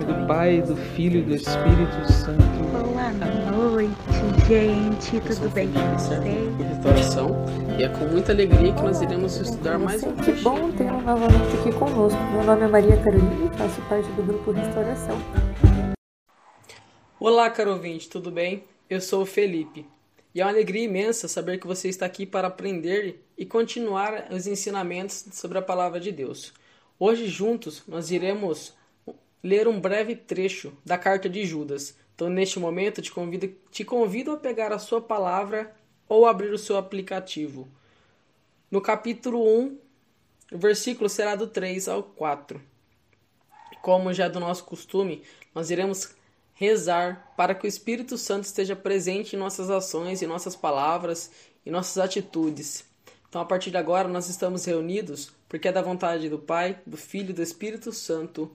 Nome do Pai, do Filho e do Espírito Santo. Boa noite, gente. Tudo bem com vocês? de restauração e é com muita alegria que nós iremos estudar mais um Que bom tê-lo novamente aqui conosco. Meu nome é Maria Carolina e faço parte do grupo Restauração. Olá, caro ouvinte, tudo bem? Eu sou o Felipe e é uma alegria imensa saber que você está aqui para aprender e continuar os ensinamentos sobre a palavra de Deus. Hoje, juntos, nós iremos ler um breve trecho da carta de Judas. Então, neste momento, te convido, te convido a pegar a sua palavra ou abrir o seu aplicativo. No capítulo 1, o versículo será do 3 ao 4. Como já é do nosso costume, nós iremos rezar para que o Espírito Santo esteja presente em nossas ações, em nossas palavras e nossas atitudes. Então, a partir de agora, nós estamos reunidos porque é da vontade do Pai, do Filho e do Espírito Santo.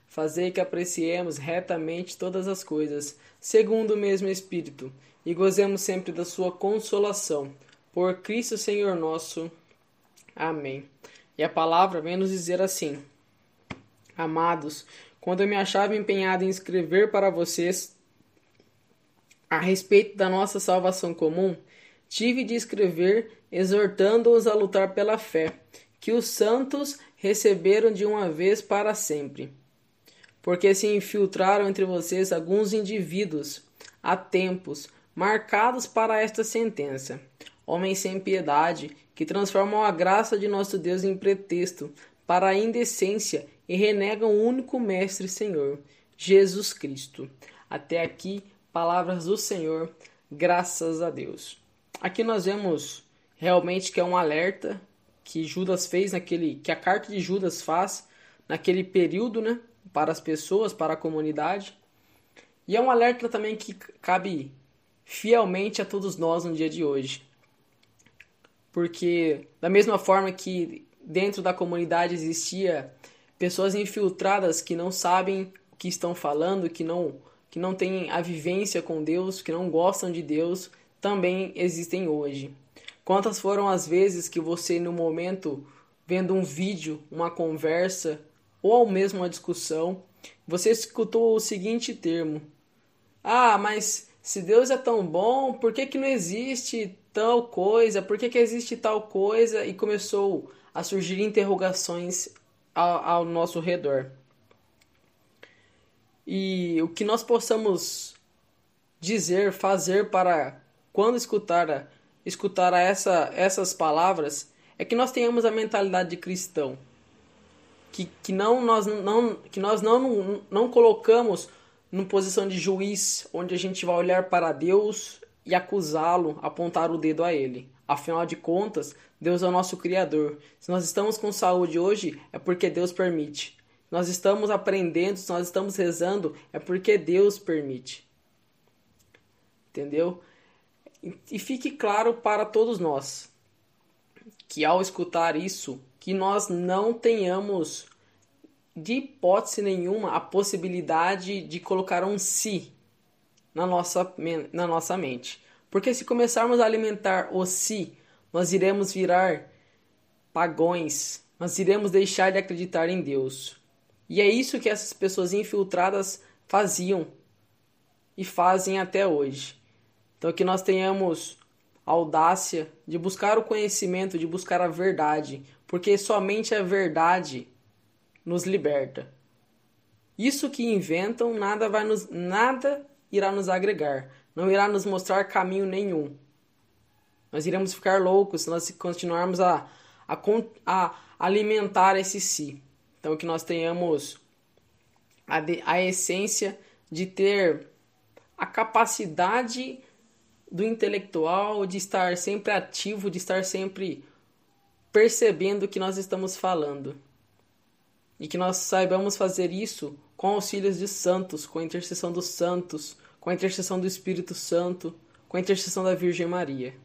Fazei que apreciemos retamente todas as coisas, segundo o mesmo Espírito, e gozemos sempre da sua consolação. Por Cristo Senhor nosso. Amém. E a palavra vem nos dizer assim: Amados, quando eu me achava empenhado em escrever para vocês a respeito da nossa salvação comum, tive de escrever exortando-os a lutar pela fé, que os santos receberam de uma vez para sempre. Porque se infiltraram entre vocês alguns indivíduos, há tempos, marcados para esta sentença, homens sem piedade, que transformam a graça de nosso Deus em pretexto para a indecência e renegam o único Mestre Senhor, Jesus Cristo. Até aqui, palavras do Senhor, graças a Deus. Aqui nós vemos realmente que é um alerta que Judas fez naquele que a carta de Judas faz naquele período, né, para as pessoas, para a comunidade. E é um alerta também que cabe fielmente a todos nós no dia de hoje. Porque da mesma forma que dentro da comunidade existia pessoas infiltradas que não sabem o que estão falando, que não que não têm a vivência com Deus, que não gostam de Deus, também existem hoje. Quantas foram as vezes que você, no momento, vendo um vídeo, uma conversa ou mesmo uma discussão, você escutou o seguinte termo: Ah, mas se Deus é tão bom, por que, que não existe tal coisa? Por que, que existe tal coisa? E começou a surgir interrogações ao, ao nosso redor. E o que nós possamos dizer, fazer para quando escutar escutar essa, essas palavras é que nós tenhamos a mentalidade de cristão. Que, que, não, nós, não, que nós não, não colocamos numa posição de juiz, onde a gente vai olhar para Deus e acusá-lo, apontar o dedo a ele. Afinal de contas, Deus é o nosso Criador. Se nós estamos com saúde hoje, é porque Deus permite. Nós estamos aprendendo, se nós estamos rezando, é porque Deus permite. Entendeu? E fique claro para todos nós que ao escutar isso, que nós não tenhamos de hipótese nenhuma a possibilidade de colocar um si na nossa, na nossa mente. Porque se começarmos a alimentar o si, nós iremos virar pagões, nós iremos deixar de acreditar em Deus. E é isso que essas pessoas infiltradas faziam e fazem até hoje. Então que nós tenhamos audácia de buscar o conhecimento, de buscar a verdade, porque somente a verdade nos liberta. Isso que inventam nada vai nos nada irá nos agregar, não irá nos mostrar caminho nenhum. Nós iremos ficar loucos se nós continuarmos a, a, a alimentar esse si. Então que nós tenhamos a, de, a essência de ter a capacidade do intelectual de estar sempre ativo, de estar sempre percebendo que nós estamos falando. E que nós saibamos fazer isso com auxílios de santos, com a intercessão dos santos, com a intercessão do Espírito Santo, com a intercessão da Virgem Maria.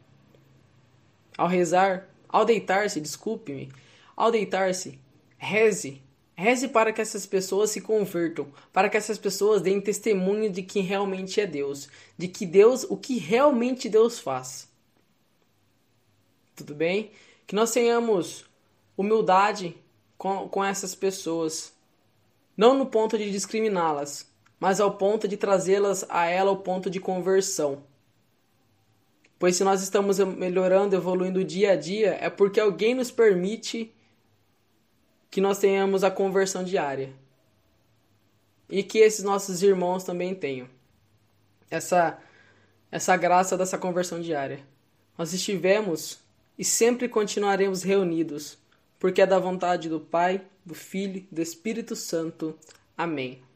Ao rezar, ao deitar-se, desculpe-me, ao deitar-se, reze. Reze para que essas pessoas se convertam, para que essas pessoas deem testemunho de que realmente é Deus, de que Deus, o que realmente Deus faz. Tudo bem? Que nós tenhamos humildade com, com essas pessoas, não no ponto de discriminá-las, mas ao ponto de trazê-las a ela ao ponto de conversão. Pois se nós estamos melhorando, evoluindo dia a dia, é porque alguém nos permite que nós tenhamos a conversão diária. E que esses nossos irmãos também tenham essa essa graça dessa conversão diária. Nós estivemos e sempre continuaremos reunidos, porque é da vontade do Pai, do Filho e do Espírito Santo. Amém.